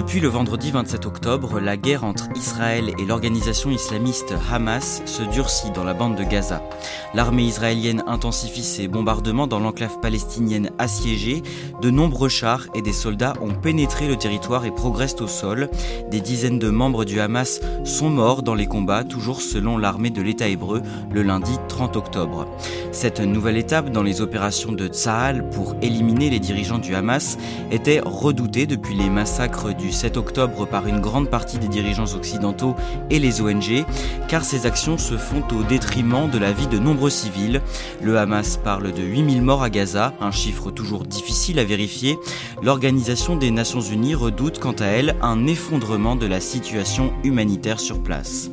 Depuis le vendredi 27 octobre, la guerre entre Israël et l'organisation islamiste Hamas se durcit dans la bande de Gaza. L'armée israélienne intensifie ses bombardements dans l'enclave palestinienne assiégée. De nombreux chars et des soldats ont pénétré le territoire et progressent au sol. Des dizaines de membres du Hamas sont morts dans les combats, toujours selon l'armée de l'État hébreu, le lundi 30 octobre. Cette nouvelle étape dans les opérations de Tsahal pour éliminer les dirigeants du Hamas était redoutée depuis les massacres du 7 octobre par une grande partie des dirigeants occidentaux et les ONG, car ces actions se font au détriment de la vie de nombreux civils. Le Hamas parle de 8000 morts à Gaza, un chiffre toujours difficile à vérifier. L'Organisation des Nations Unies redoute quant à elle un effondrement de la situation humanitaire sur place.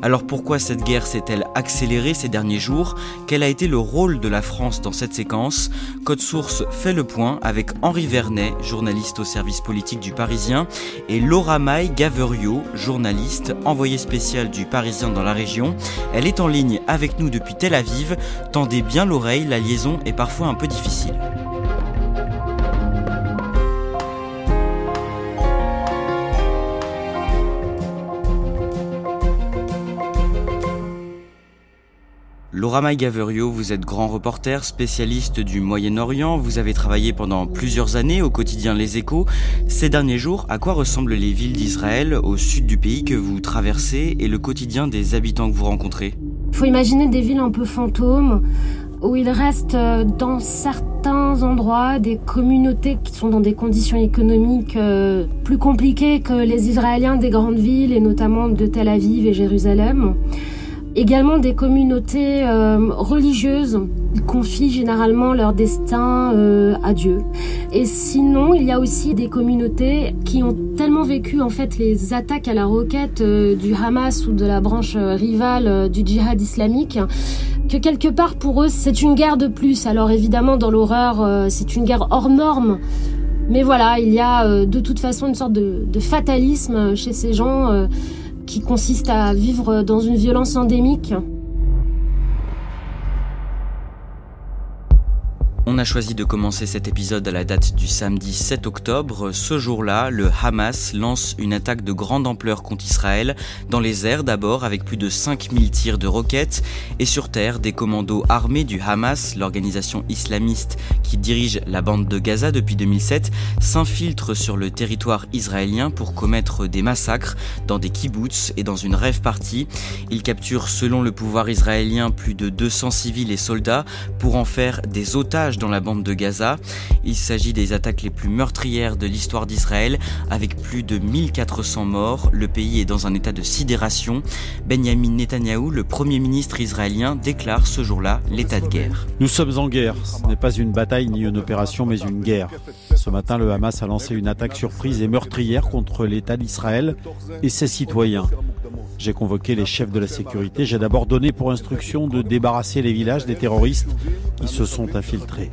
Alors pourquoi cette guerre s'est-elle accélérée ces derniers jours? Quel a été le rôle de la France dans cette séquence? Code Source fait le point avec Henri Vernet, journaliste au service politique du Parisien, et Laura Maille Gaverio, journaliste, envoyée spéciale du Parisien dans la région. Elle est en ligne avec nous depuis Tel Aviv. Tendez bien l'oreille, la liaison est parfois un peu difficile. Laura Gaverio, vous êtes grand reporter, spécialiste du Moyen-Orient. Vous avez travaillé pendant plusieurs années au quotidien Les Échos. Ces derniers jours, à quoi ressemblent les villes d'Israël au sud du pays que vous traversez et le quotidien des habitants que vous rencontrez? Il faut imaginer des villes un peu fantômes où il reste euh, dans certains endroits des communautés qui sont dans des conditions économiques euh, plus compliquées que les Israéliens des grandes villes et notamment de Tel Aviv et Jérusalem également des communautés euh, religieuses. Confient généralement leur destin euh, à Dieu. Et sinon, il y a aussi des communautés qui ont tellement vécu en fait les attaques à la roquette euh, du Hamas ou de la branche rivale du djihad islamique que quelque part pour eux c'est une guerre de plus. Alors évidemment dans l'horreur c'est une guerre hors norme. Mais voilà, il y a de toute façon une sorte de fatalisme chez ces gens qui consiste à vivre dans une violence endémique. On a choisi de commencer cet épisode à la date du samedi 7 octobre. Ce jour-là, le Hamas lance une attaque de grande ampleur contre Israël, dans les airs d'abord avec plus de 5000 tirs de roquettes, et sur terre, des commandos armés du Hamas, l'organisation islamiste qui dirige la bande de Gaza depuis 2007, s'infiltrent sur le territoire israélien pour commettre des massacres dans des kibbutz et dans une rêve partie. Ils capturent, selon le pouvoir israélien, plus de 200 civils et soldats pour en faire des otages dans la bande de Gaza. Il s'agit des attaques les plus meurtrières de l'histoire d'Israël, avec plus de 1400 morts. Le pays est dans un état de sidération. Benjamin Netanyahou, le premier ministre israélien, déclare ce jour-là l'état de guerre. Nous sommes en guerre. Ce n'est pas une bataille ni une opération, mais une guerre. Ce matin, le Hamas a lancé une attaque surprise et meurtrière contre l'État d'Israël et ses citoyens. J'ai convoqué les chefs de la sécurité. J'ai d'abord donné pour instruction de débarrasser les villages des terroristes qui se sont infiltrés.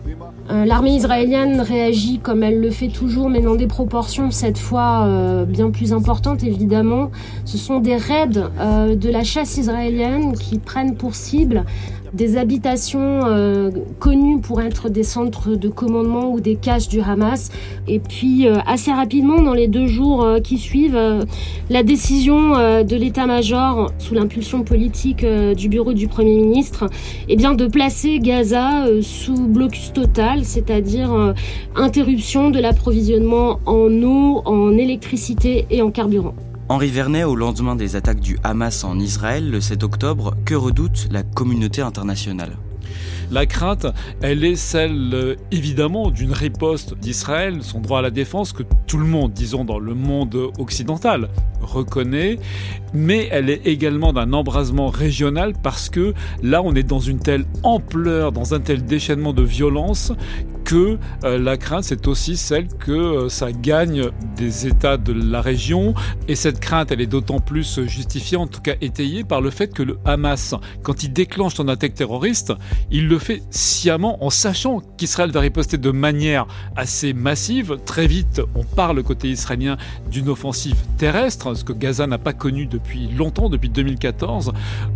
Euh, l'armée israélienne réagit comme elle le fait toujours, mais dans des proportions cette fois euh, bien plus importantes évidemment. Ce sont des raids euh, de la chasse israélienne qui prennent pour cible des habitations euh, connues pour être des centres de commandement ou des caches du Hamas. Et puis euh, assez rapidement, dans les deux jours euh, qui suivent, la décision de l'état-major, sous l'impulsion politique du bureau du Premier ministre, eh bien, de placer Gaza sous blocus total, c'est-à-dire interruption de l'approvisionnement en eau, en électricité et en carburant. Henri Vernet, au lendemain des attaques du Hamas en Israël le 7 octobre, que redoute la communauté internationale? La crainte, elle est celle euh, évidemment d'une riposte d'Israël, son droit à la défense que tout le monde, disons dans le monde occidental, reconnaît, mais elle est également d'un embrasement régional parce que là on est dans une telle ampleur, dans un tel déchaînement de violence que euh, la crainte, c'est aussi celle que euh, ça gagne des États de la région. Et cette crainte, elle est d'autant plus justifiée, en tout cas étayée, par le fait que le Hamas, quand il déclenche son attaque terroriste, il le fait sciemment en sachant qu'Israël va riposter de manière assez massive. Très vite, on parle côté israélien d'une offensive terrestre, ce que Gaza n'a pas connu depuis longtemps, depuis 2014.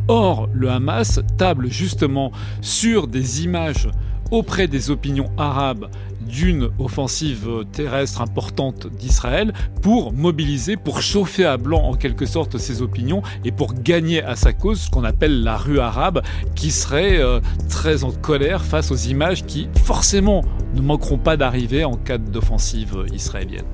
Or, le Hamas table justement sur des images auprès des opinions arabes d'une offensive terrestre importante d'Israël pour mobiliser, pour chauffer à blanc en quelque sorte ses opinions et pour gagner à sa cause ce qu'on appelle la rue arabe qui serait euh, très en colère face aux images qui forcément ne manqueront pas d'arriver en cas d'offensive israélienne.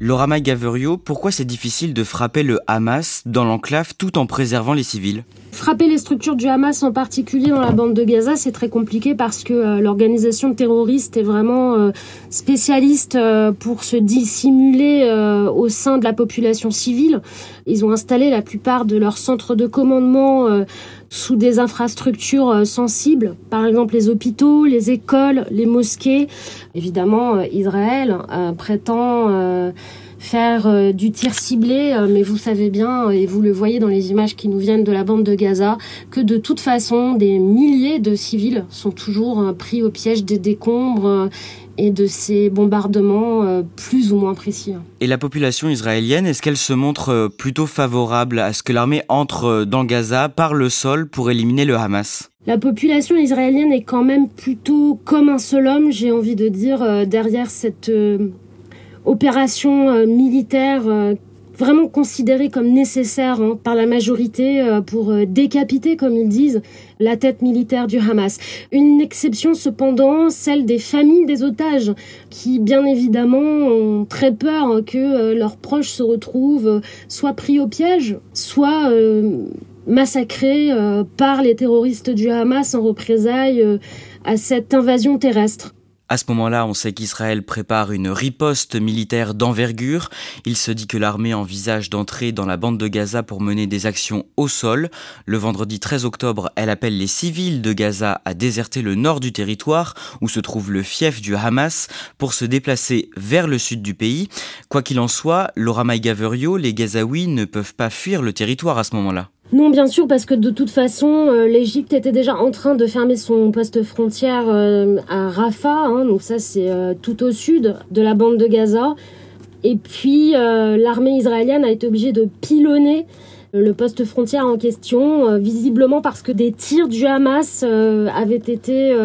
Laura Gaverio, pourquoi c'est difficile de frapper le Hamas dans l'enclave tout en préservant les civils? Frapper les structures du Hamas en particulier dans la bande de Gaza, c'est très compliqué parce que euh, l'organisation terroriste est vraiment euh, spécialiste euh, pour se dissimuler au sein de la population civile. Ils ont installé la plupart de leurs centres de commandement sous des infrastructures sensibles, par exemple les hôpitaux, les écoles, les mosquées. Évidemment, Israël prétend faire euh, du tir ciblé, euh, mais vous savez bien, et vous le voyez dans les images qui nous viennent de la bande de Gaza, que de toute façon, des milliers de civils sont toujours euh, pris au piège des décombres et de ces bombardements plus ou moins précis. Et la population israélienne, est-ce qu'elle se montre plutôt favorable à ce que l'armée entre dans Gaza par le sol pour éliminer le Hamas? La population israélienne est quand même plutôt comme un seul homme, j'ai envie de dire, derrière cette opération euh, militaire euh, vraiment considérée comme nécessaire hein, par la majorité euh, pour décapiter, comme ils disent, la tête militaire du Hamas. Une exception cependant, celle des familles des otages, qui bien évidemment ont très peur que leurs proches se retrouvent soit pris au piège, soit massacrés par les terroristes du Hamas en représailles à cette invasion terrestre. À ce moment-là, on sait qu'Israël prépare une riposte militaire d'envergure. Il se dit que l'armée envisage d'entrer dans la bande de Gaza pour mener des actions au sol. Le vendredi 13 octobre, elle appelle les civils de Gaza à déserter le nord du territoire, où se trouve le fief du Hamas, pour se déplacer vers le sud du pays. Quoi qu'il en soit, Laura Maïgaverio, les Gazaouis ne peuvent pas fuir le territoire à ce moment-là. Non, bien sûr, parce que de toute façon, euh, l'Égypte était déjà en train de fermer son poste frontière euh, à Rafah, hein, donc ça c'est euh, tout au sud de la bande de Gaza. Et puis l'armée israélienne a été obligée de pilonner le poste frontière en question, visiblement parce que des tirs du Hamas avaient été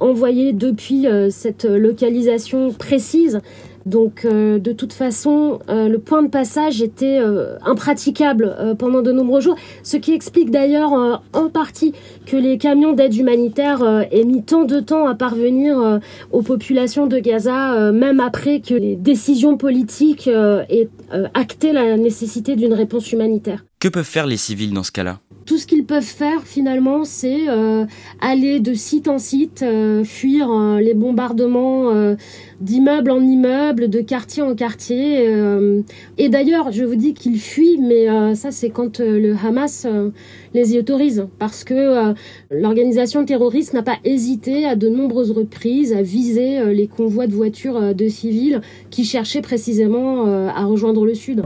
envoyés depuis cette localisation précise donc euh, de toute façon, euh, le point de passage était euh, impraticable pendant de nombreux jours, ce qui explique d'ailleurs en partie que les camions d'aide humanitaire aient mis tant de temps à parvenir aux populations de Gaza, même après que les décisions politiques aient acté la nécessité d'une réponse humanitaire. Que peuvent faire les civils dans ce cas-là? Tout ce qu'ils peuvent faire finalement, c'est euh, aller de site en site, euh, fuir euh, les bombardements d'immeuble en immeuble, de quartier en quartier. et d'ailleurs, je vous dis qu'ils fuient, mais ça c'est quand le Hamas les y autorise, parce que l'organisation terroriste n'a pas hésité à de nombreuses reprises à viser les convois de voitures de civils qui cherchaient précisément à rejoindre le sud.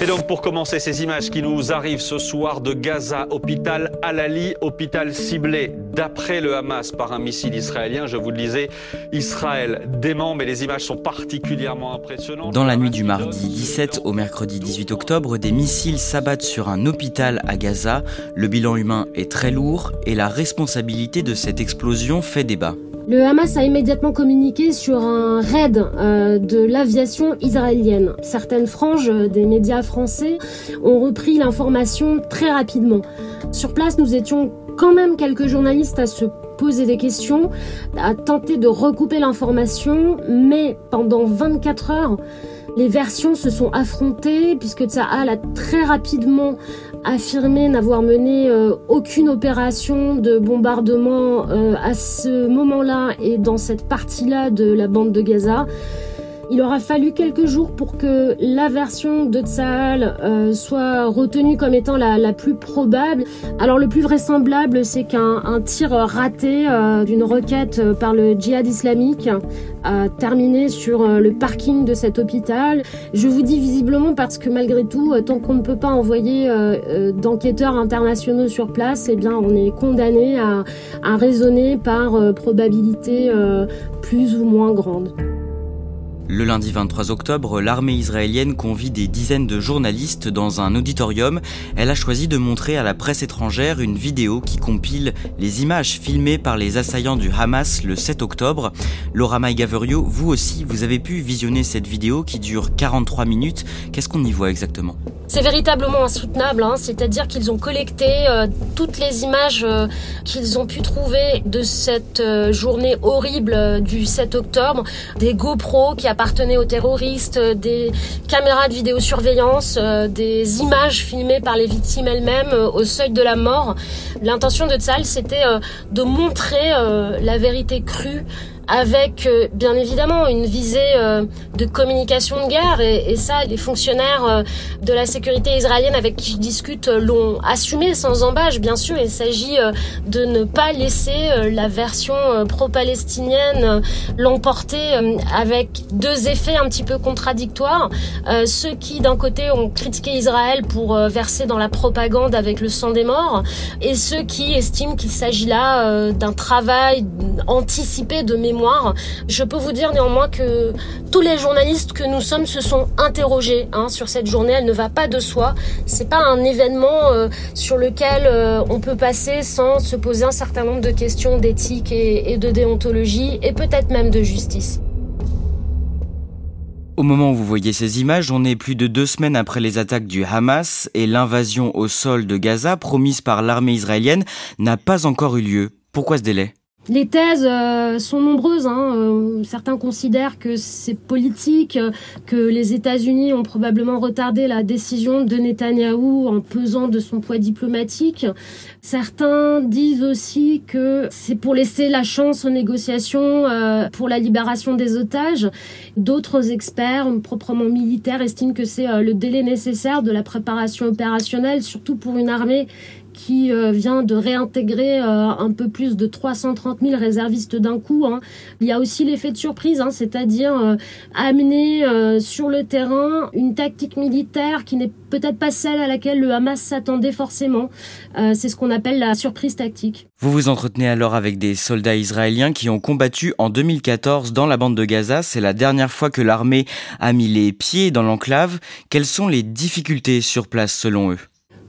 Et donc pour commencer ces images qui nous arrivent ce soir de Gaza, hôpital Al-Ali, hôpital ciblé d'après le Hamas par un missile israélien, je vous le disais, Israël dément, mais les images sont particulièrement impressionnantes. Dans la nuit du mardi 17 au mercredi 18 octobre, des missiles s'abattent sur un hôpital à Gaza. Le bilan humain est très lourd et la responsabilité de cette explosion fait débat. Le Hamas a immédiatement communiqué sur un raid euh, de l'aviation israélienne. Certaines franges des médias français ont repris l'information très rapidement. Sur place, nous étions quand même quelques journalistes à se poser des questions, à tenter de recouper l'information, mais pendant 24 heures, les versions se sont affrontées puisque Tsahal a très rapidement affirmé n'avoir mené euh, aucune opération de bombardement euh, à ce moment-là et dans cette partie-là de la bande de Gaza. Il aura fallu quelques jours pour que la version de Tsahal euh, soit retenue comme étant la, plus probable. Alors le plus vraisemblable, c'est qu'un tir raté euh, d'une roquette par le djihad islamique a terminé sur euh, le parking de cet hôpital. Je vous dis visiblement parce que malgré tout, tant qu'on ne peut pas envoyer d'enquêteurs internationaux sur place, eh bien on est condamné à raisonner par probabilité plus ou moins grande. Le lundi 23 octobre, l'armée israélienne convie des dizaines de journalistes dans un auditorium. Elle a choisi de montrer à la presse étrangère une vidéo qui compile les images filmées par les assaillants du Hamas le 7 octobre. Laura Maïgaverio, vous aussi, vous avez pu visionner cette vidéo qui dure 43 minutes. Qu'est-ce qu'on y voit exactement? C'est véritablement insoutenable, hein. c'est-à-dire qu'ils ont collecté euh, toutes les images euh, qu'ils ont pu trouver de cette euh, journée horrible du 7 octobre, des qui appartenaient aux terroristes, euh, des caméras de vidéosurveillance, euh, des images filmées par les victimes elles-mêmes euh, au seuil de la mort. L'intention de Tzal, c'était de montrer la vérité crue avec euh, bien évidemment une visée euh, de communication de guerre. Et, et ça les fonctionnaires euh, de la sécurité israélienne avec qui je discute l'ont assumé sans embâche bien sûr. Il s'agit de ne pas laisser la version pro-palestinienne l'emporter avec deux effets un petit peu contradictoires. Ceux qui d'un côté ont critiqué Israël pour verser dans la propagande avec le sang des morts et ceux qui estiment qu'il s'agit là d'un travail anticipé de mémoire je peux vous dire néanmoins que tous les journalistes que nous sommes se sont interrogés hein, sur cette journée. Elle ne va pas de soi. C'est pas un événement euh, sur lequel euh, on peut passer sans se poser un certain nombre de questions d'éthique et de déontologie et peut-être même de justice. Au moment où vous voyez ces images, on est plus de deux semaines après les attaques du Hamas et l'invasion au sol de Gaza promise par l'armée israélienne n'a pas encore eu lieu. Pourquoi ce délai? Les thèses euh, sont nombreuses. Hein. Euh, certains considèrent que c'est politique, que les États-Unis ont probablement retardé la décision de Netanyahou en pesant de son poids diplomatique. Certains disent aussi que c'est pour laisser la chance aux négociations euh, pour la libération des otages. D'autres experts, proprement militaires, estiment que c'est le délai nécessaire de la préparation opérationnelle, surtout pour une armée qui euh, vient de réintégrer euh, un peu plus de 330 000 réservistes d'un coup. Hein. Il y a aussi l'effet de surprise, hein, c'est-à-dire euh, amener sur le terrain une tactique militaire qui n'est peut-être pas celle à laquelle le Hamas s'attendait forcément. C'est ce qu'on appelle la surprise tactique. Vous vous entretenez alors avec des soldats israéliens qui ont combattu en 2014 dans la bande de Gaza. C'est la dernière fois que l'armée a mis les pieds dans l'enclave. Quelles sont les difficultés sur place selon eux?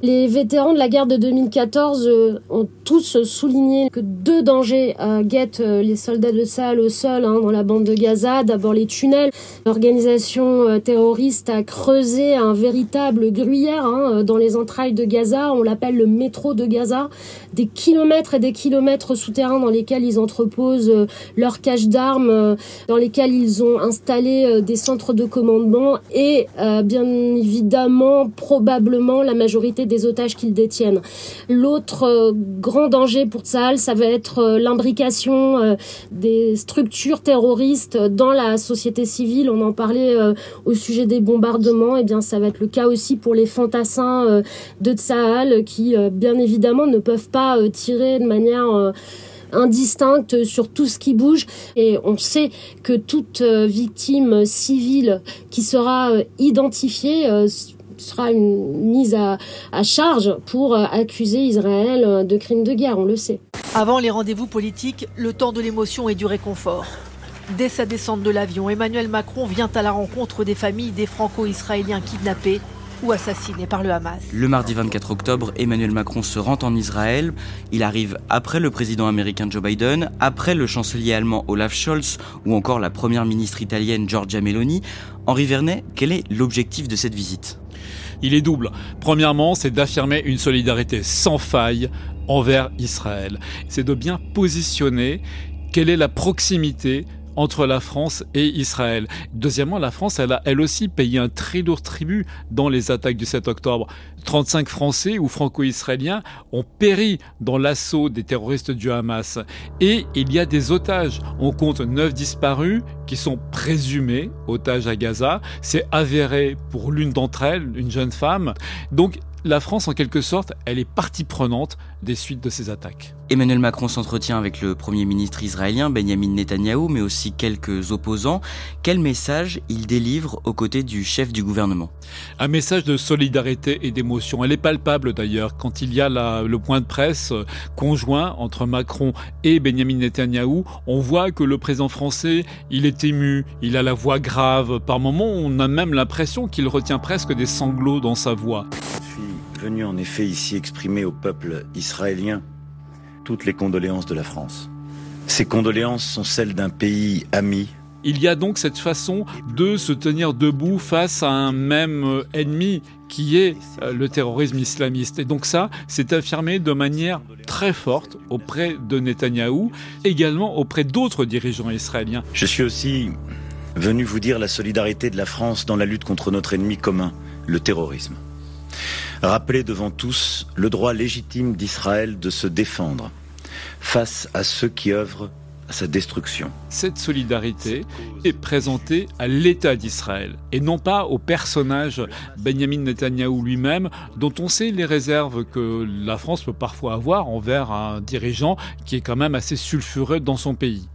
Les vétérans de la guerre de 2014 euh, ont tous souligné que deux dangers euh, guettent euh, les soldats de Sahel au sol hein, dans la bande de Gaza. D'abord les tunnels. L'organisation terroriste a creusé un véritable gruyère hein, dans les entrailles de Gaza. On l'appelle le métro de Gaza. Des kilomètres et des kilomètres souterrains dans lesquels ils entreposent leurs caches d'armes, dans lesquels ils ont installé des centres de commandement et bien évidemment probablement la majorité des otages qu'ils détiennent. L'autre euh, grand danger pour Tsahal, ça va être euh, l'imbrication euh, des structures terroristes dans la société civile. On en parlait au sujet des bombardements. Eh bien, ça va être le cas aussi pour les fantassins de Tsahal qui, bien évidemment, ne peuvent pas tirer de manière indistincte sur tout ce qui bouge et on sait que toute victime civile qui sera identifiée sera une mise à, à charge pour accuser Israël de crimes de guerre, on le sait. Avant les rendez-vous politiques, le temps de l'émotion et du réconfort. Dès sa descente de l'avion, Emmanuel Macron vient à la rencontre des familles des franco-israéliens kidnappés ou assassinés par le Hamas. Le mardi 24 octobre, Emmanuel Macron se rend en Israël. Il arrive après le président américain Joe Biden, après le chancelier allemand Olaf Scholz ou encore la première ministre italienne Giorgia Meloni. Henri Vernet, quel est l'objectif de cette visite? Il est double. Premièrement, c'est d'affirmer une solidarité sans faille envers Israël. C'est de bien positionner quelle est la proximité entre la France et Israël. Deuxièmement, la France, elle a elle aussi payé un très lourd tribut dans les attaques du 7 octobre. 35 Français ou franco-israéliens ont péri dans l'assaut des terroristes du Hamas. Et il y a des otages. On compte 9 disparus qui sont présumés otages à Gaza. C'est avéré pour l'une d'entre elles, une jeune femme. Donc la France, en quelque sorte, elle est partie prenante des suites de ces attaques. Emmanuel Macron s'entretient avec le Premier ministre israélien Benjamin Netanyahou, mais aussi quelques opposants. Quel message il délivre aux côtés du chef du gouvernement? Un message de solidarité et d'émotion. Elle est palpable d'ailleurs quand il y a le point de presse conjoint entre Macron et Benjamin Netanyahou. On voit que le président français, il est ému, il a la voix grave. Par moments, on a même l'impression qu'il retient presque des sanglots dans sa voix venu en effet ici exprimer au peuple israélien toutes les condoléances de la France. Ces condoléances sont celles d'un pays ami. Il y a donc cette façon de se tenir debout face à un même euh, ennemi qui est euh, le terrorisme islamiste. Et donc ça, c'est affirmé de manière très forte auprès de Netanyahou, également auprès d'autres dirigeants israéliens. Je suis aussi venu vous dire la solidarité de la France dans la lutte contre notre ennemi commun, le terrorisme rappeler devant tous le droit légitime d'Israël de se défendre face à ceux qui œuvrent à sa destruction. Cette solidarité est présentée à l'État d'Israël et non pas au personnage Benjamin Netanyahou lui-même, dont on sait les réserves que la France peut parfois avoir envers un dirigeant qui est quand même assez sulfureux dans son pays.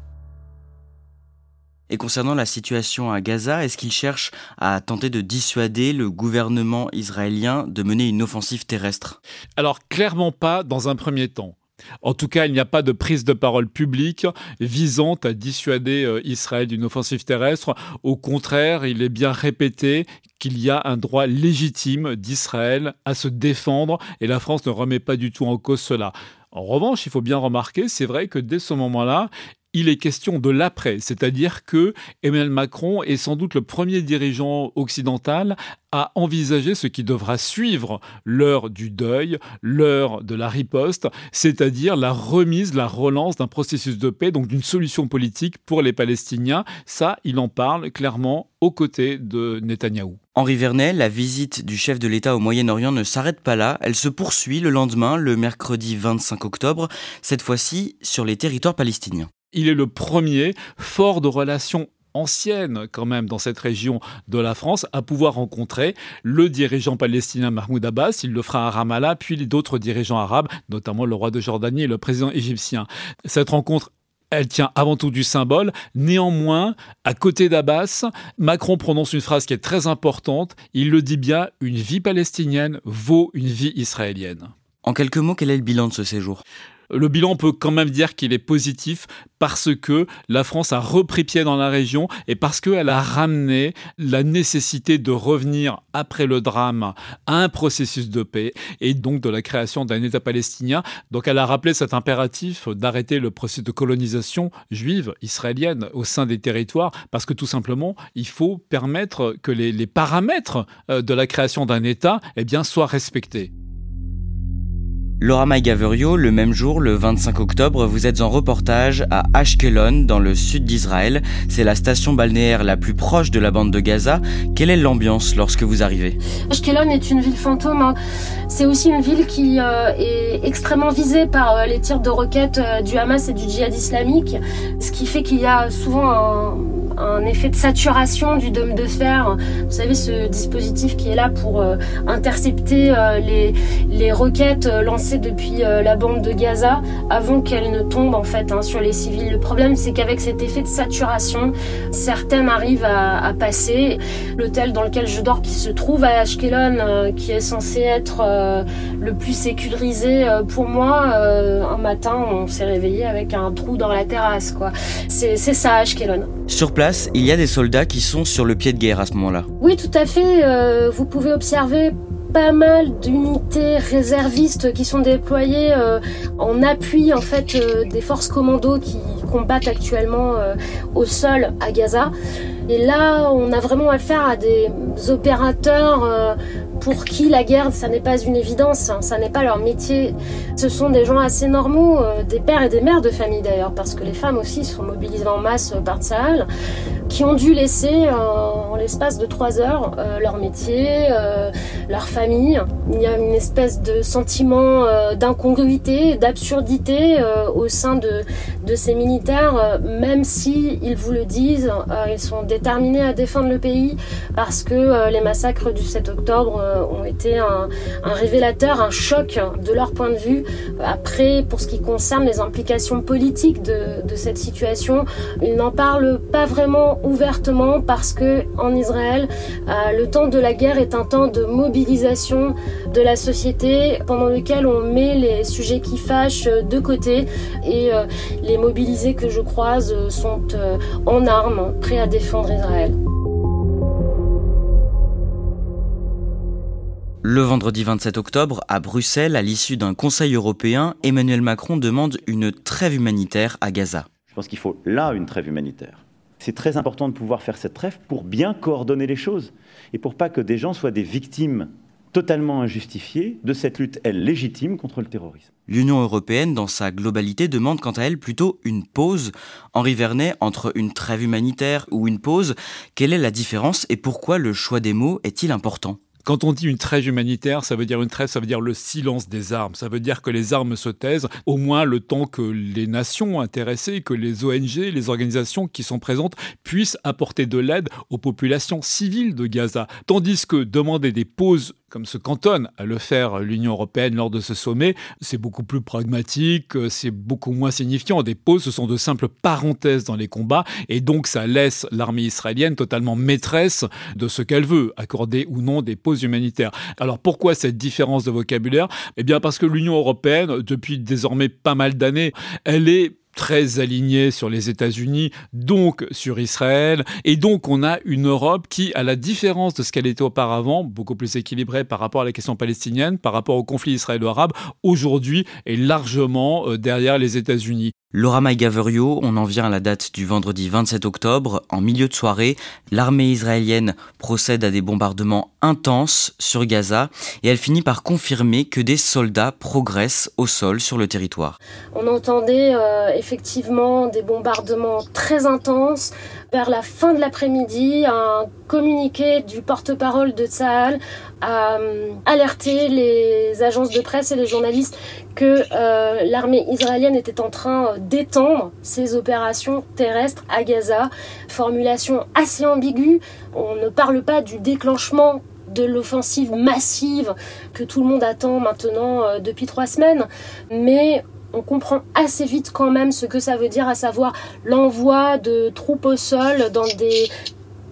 Et concernant la situation à Gaza, est-ce qu'il cherche à tenter de dissuader le gouvernement israélien de mener une offensive terrestre? Alors clairement pas dans un premier temps. En tout cas, il n'y a pas de prise de parole publique visant à dissuader euh, Israël d'une offensive terrestre. Au contraire, il est bien répété qu'il y a un droit légitime d'Israël à se défendre et la France ne remet pas du tout en cause cela. En revanche, il faut bien remarquer, c'est vrai que dès ce moment-là, il est question de l'après, c'est-à-dire que Emmanuel Macron est sans doute le premier dirigeant occidental à envisager ce qui devra suivre l'heure du deuil, l'heure de la riposte, c'est-à-dire la remise, la relance d'un processus de paix, donc d'une solution politique pour les Palestiniens. Ça, il en parle clairement aux côtés de Netanyahou. Henri Vernet, la visite du chef de l'État au Moyen-Orient ne s'arrête pas là, elle se poursuit le lendemain, le mercredi 25 octobre, cette fois-ci sur les territoires palestiniens. Il est le premier fort de relations anciennes quand même dans cette région de la France à pouvoir rencontrer le dirigeant palestinien Mahmoud Abbas, il le fera à Ramallah, puis d'autres dirigeants arabes, notamment le roi de Jordanie et le président égyptien. Cette rencontre elle tient avant tout du symbole. Néanmoins, à côté d'Abbas, Macron prononce une phrase qui est très importante. Il le dit bien, une vie palestinienne vaut une vie israélienne. En quelques mots, quel est le bilan de ce séjour? Le bilan peut quand même dire qu'il est positif parce que la France a repris pied dans la région et parce qu'elle a ramené la nécessité de revenir après le drame à un processus de paix et donc de la création d'un État palestinien. Donc elle a rappelé cet impératif d'arrêter le processus de colonisation juive israélienne au sein des territoires parce que tout simplement il faut permettre que les, paramètres euh, de la création d'un État eh bien, soient respectés. Laura Maïgaverio, le même jour, le 25 octobre, vous êtes en reportage à Ashkelon, dans le sud d'Israël. C'est la station balnéaire la plus proche de la bande de Gaza. Quelle est l'ambiance lorsque vous arrivez? Ashkelon est une ville fantôme. Hein. C'est aussi une ville qui euh, est extrêmement visée par euh, les tirs de roquettes euh, du Hamas et du djihad islamique, ce qui fait qu'il y a souvent un effet de saturation du dôme de fer. Vous savez, ce dispositif qui est là pour intercepter les, roquettes euh, depuis la bande de Gaza avant qu'elles ne tombent en fait hein, sur les civils. Le problème, c'est qu'avec cet effet de saturation, certaines arrivent à, à passer. L'hôtel dans lequel je dors, qui se trouve à Ashkelon, qui est censé être le plus sécurisé pour moi, un matin, on s'est réveillé avec un trou dans la terrasse. quoi. C'est ça, Ashkelon. Sur place, il y a des soldats qui sont sur le pied de guerre à ce moment-là. Oui, tout à fait. Euh, vous pouvez observer pas mal d'unités réservistes qui sont déployées euh, en appui en fait euh, des forces commando qui combattent actuellement au sol à Gaza. Et là, on a vraiment affaire à des opérateurs pour qui la guerre, ça n'est pas une évidence, hein, ça n'est pas leur métier. Ce sont des gens assez normaux, euh, des pères et des mères de famille d'ailleurs, parce que les femmes aussi sont mobilisées en masse par Tsahal, qui ont dû laisser euh, en l'espace de trois heures euh, leur métier, leur famille. Il y a une espèce de sentiment d'incongruité, d'absurdité au sein de, de ces militaires, même si vous le disent, ils sont déterminés à défendre le pays parce que les massacres du 7 octobre euh, ont été un, révélateur, un choc de leur point de vue. Après, pour ce qui concerne les implications politiques de, cette situation, ils n'en parlent pas vraiment ouvertement parce que en Israël, euh, le temps de la guerre est un temps de mobilisation de la société pendant lequel on met les sujets qui fâchent de côté et euh, les mobilisés que je croise sont en armes, prêts à défendre Israël. Le vendredi 27 octobre, à Bruxelles, à l'issue d'un Conseil européen, Emmanuel Macron demande une trêve humanitaire à Gaza. Je pense qu'il faut là une trêve humanitaire. C'est très important de pouvoir faire cette trêve pour bien coordonner les choses et pour pas que des gens soient des victimes totalement injustifiées de cette lutte, elle, légitime contre le terrorisme. L'Union européenne, dans sa globalité, demande quant à elle plutôt une pause. Henri Vernet, entre une trêve humanitaire ou une pause, quelle est la différence et pourquoi le choix des mots est-il important? Quand on dit une trêve humanitaire, ça veut dire une trêve, ça veut dire le silence des armes. Ça veut dire que les armes se taisent au moins le temps que les nations intéressées, que les ONG, les organisations qui sont présentes puissent apporter de l'aide aux populations civiles de Gaza. Tandis que demander des pauses comme se cantonne à le faire l'Union européenne lors de ce sommet, c'est beaucoup plus pragmatique, c'est beaucoup moins signifiant. Des pauses, ce sont de simples parenthèses dans les combats, et donc ça laisse l'armée israélienne totalement maîtresse de ce qu'elle veut, accorder ou non des pauses humanitaires. Alors pourquoi cette différence de vocabulaire? Eh bien parce que l'Union européenne, depuis désormais pas mal d'années, elle est très aligné sur les États-Unis, donc sur Israël. Et donc on a une Europe qui, à la différence de ce qu'elle était auparavant, beaucoup plus équilibrée par rapport à la question palestinienne, par rapport au conflit israélo-arabe, aujourd'hui est largement euh, derrière les États-Unis. Laura Maïgaverio, on en vient à la date du vendredi 27 octobre. En milieu de soirée, l'armée israélienne procède à des bombardements intenses sur Gaza et elle finit par confirmer que des soldats progressent au sol sur le territoire. On entendait euh, effectivement des bombardements très intenses. Vers la fin de l'après-midi, un communiqué du porte-parole de Tsahal a euh, alerté les agences de presse et les journalistes que euh, l'armée israélienne était en train d'étendre ses opérations terrestres à Gaza. Formulation assez ambiguë. On ne parle pas du déclenchement de l'offensive massive que tout le monde attend maintenant euh, depuis trois semaines, mais on comprend assez vite quand même ce que ça veut dire, à savoir l'envoi de troupes au sol dans des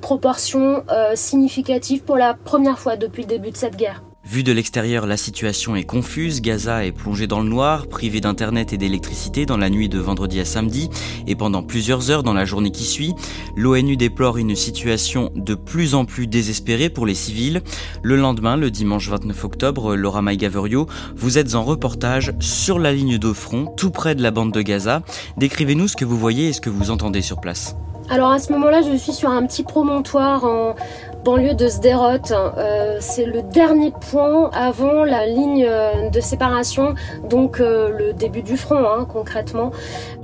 proportions euh, significatives pour la première fois depuis le début de cette guerre. Vu de l'extérieur, la situation est confuse. Gaza est plongé dans le noir, privé d'internet et d'électricité dans la nuit de vendredi à samedi et pendant plusieurs heures dans la journée qui suit. L'ONU déplore une situation de plus en plus désespérée pour les civils. Le lendemain, le dimanche 29 octobre, Laura Maïgaverio, vous êtes en reportage sur la ligne de front, tout près de la bande de Gaza. Décrivez-nous ce que vous voyez et ce que vous entendez sur place. Alors à ce moment-là, je suis sur un petit promontoire en, banlieue de Sderot. Euh, c'est le dernier point avant la ligne euh, de séparation, donc euh, le début du front hein, concrètement.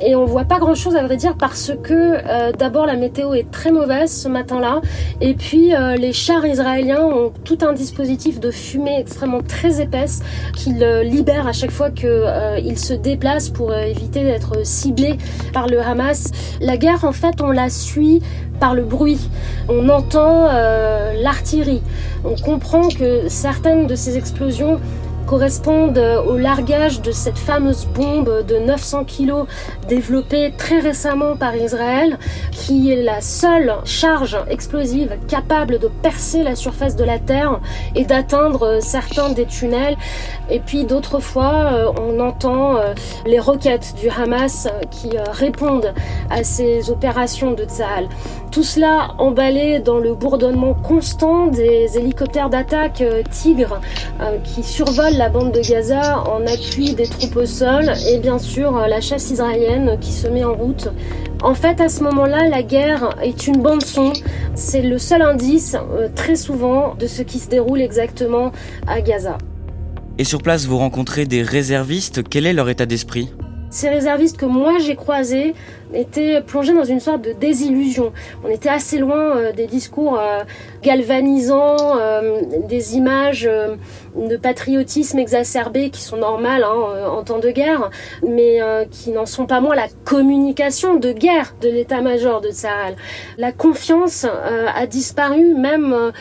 Et on voit pas grand-chose à vrai dire parce que d'abord la météo est très mauvaise ce matin-là, et puis les chars israéliens ont tout un dispositif de fumée extrêmement très épaisse qu'ils libèrent à chaque fois qu'ils se déplacent pour éviter d'être ciblés par le Hamas. La guerre en fait on la suit le bruit. On entend euh, l'artillerie. On comprend que certaines de ces explosions correspondent au largage de cette fameuse bombe de 900 kg développée très récemment par Israël, qui est la seule charge explosive capable de percer la surface de la Terre et d'atteindre certains des tunnels. Et puis d'autres fois, euh, on entend euh, les roquettes du Hamas qui euh, répondent à ces opérations de Tzahal. Tout cela emballé dans le bourdonnement constant des hélicoptères d'attaque Tigre qui survolent la bande de Gaza en appui des troupes au sol et bien sûr la chasse israélienne qui se met en route. En fait, à ce moment-là, la guerre est une bande son. C'est le seul indice, très souvent, de ce qui se déroule exactement à Gaza. Et sur place, vous rencontrez des réservistes. Quel est leur état d'esprit? Ces réservistes que moi j'ai croisés étaient plongés dans une sorte de désillusion. On était assez loin euh, des discours euh, galvanisants, euh, des images de patriotisme exacerbé qui sont normales hein, en temps de guerre, mais qui n'en sont pas moins la communication de guerre de l'état-major de Sahel. La confiance a disparu même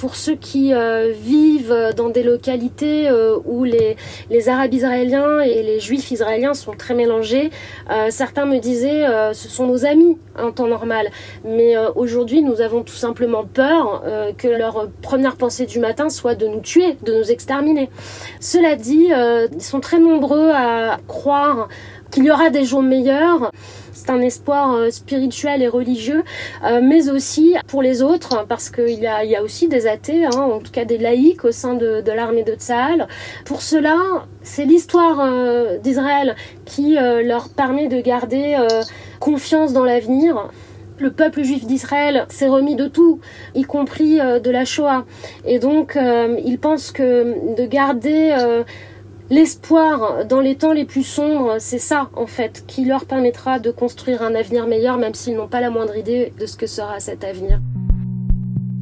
pour ceux qui euh, vivent dans des localités euh, où les, Arabes israéliens et les Juifs israéliens sont très mélangés, euh, certains me disaient ce sont nos amis en temps normal. Mais aujourd'hui, nous avons tout simplement peur que leur première pensée du matin soit de nous tuer, de nous exterminer. Cela dit, ils sont très nombreux à croire qu'il y aura des jours meilleurs c'est un espoir euh, spirituel et religieux, euh, mais aussi pour les autres, parce qu'il y a, y a aussi des athées, hein, en tout cas des laïcs au sein de, de l'armée de Tsahal. Pour cela, c'est l'histoire euh, d'Israël qui leur permet de garder confiance dans l'avenir le peuple juif d'Israël s'est remis de tout, y compris de la Shoah. Et donc, ils pensent que de garder L'espoir dans les temps les plus sombres, c'est ça en fait qui leur permettra de construire un avenir meilleur même s'ils n'ont pas la moindre idée de ce que sera cet avenir.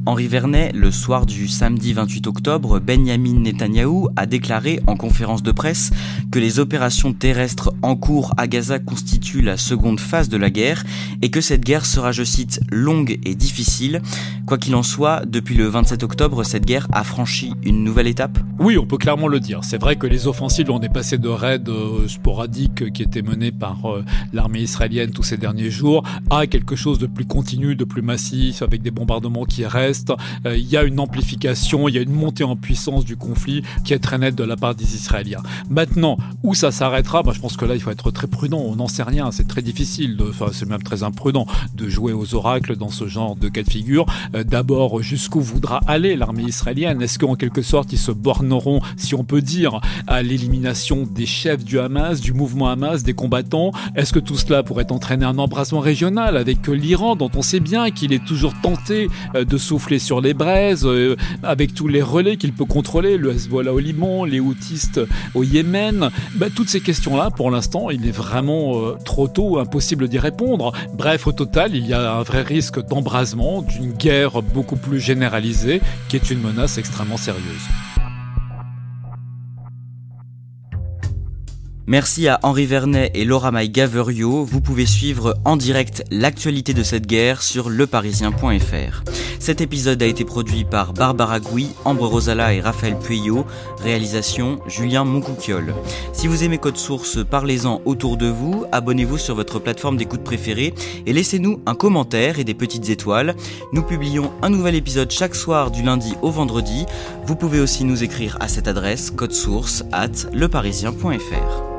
Henri Vernet, le soir du samedi 28 octobre, Benjamin Netanyahou a déclaré en conférence de presse que les opérations terrestres en cours à Gaza constituent la seconde phase de la guerre et que cette guerre sera, je cite, longue et difficile. Quoi qu'il en soit, depuis le 27 octobre, cette guerre a franchi une nouvelle étape Oui, on peut clairement le dire. C'est vrai que les offensives ont dépassé de raids euh, sporadiques qui étaient menés par euh, l'armée israélienne tous ces derniers jours à quelque chose de plus continu, de plus massif, avec des bombardements qui restent euh, il y a une amplification, il y a une montée en puissance du conflit qui est très nette de la part des Israéliens. Maintenant, où ça s'arrêtera, bah, je pense que là, il faut être très prudent. On n'en sait rien. C'est très difficile, enfin, c'est même très imprudent de jouer aux oracles dans ce genre de cas de figure. Euh, d'abord, jusqu'où voudra aller l'armée israélienne? Est-ce qu'en quelque sorte, ils se borneront, si on peut dire, à l'élimination des chefs du Hamas, du mouvement Hamas, des combattants? Est-ce que tout cela pourrait entraîner un embrasement régional avec l'Iran, dont on sait bien qu'il est toujours tenté euh, de souffler sur les braises, euh, avec tous les relais qu'il peut contrôler, le Hezbollah au Liban, les houtistes au Yémen. Bah, toutes ces questions-là, pour l'instant, il est vraiment euh, trop tôt, impossible d'y répondre. Bref, au total, il y a un vrai risque d'embrasement, d'une guerre beaucoup plus généralisée, qui est une menace extrêmement sérieuse. Merci à Henri Vernet et Laura May Gaverio. Vous pouvez suivre en direct l'actualité de cette guerre sur leparisien.fr. Cet épisode a été produit par Barbara Gouy, Ambre Rosala et Raphaël Pueyo. Réalisation Julien Moncouquiole. Si vous aimez Code Source, parlez-en autour de vous, abonnez-vous sur votre plateforme d'écoute préférée et laissez-nous un commentaire et des petites étoiles. Nous publions un nouvel épisode chaque soir du lundi au vendredi. Vous pouvez aussi nous écrire à cette adresse code source at leparisien.fr.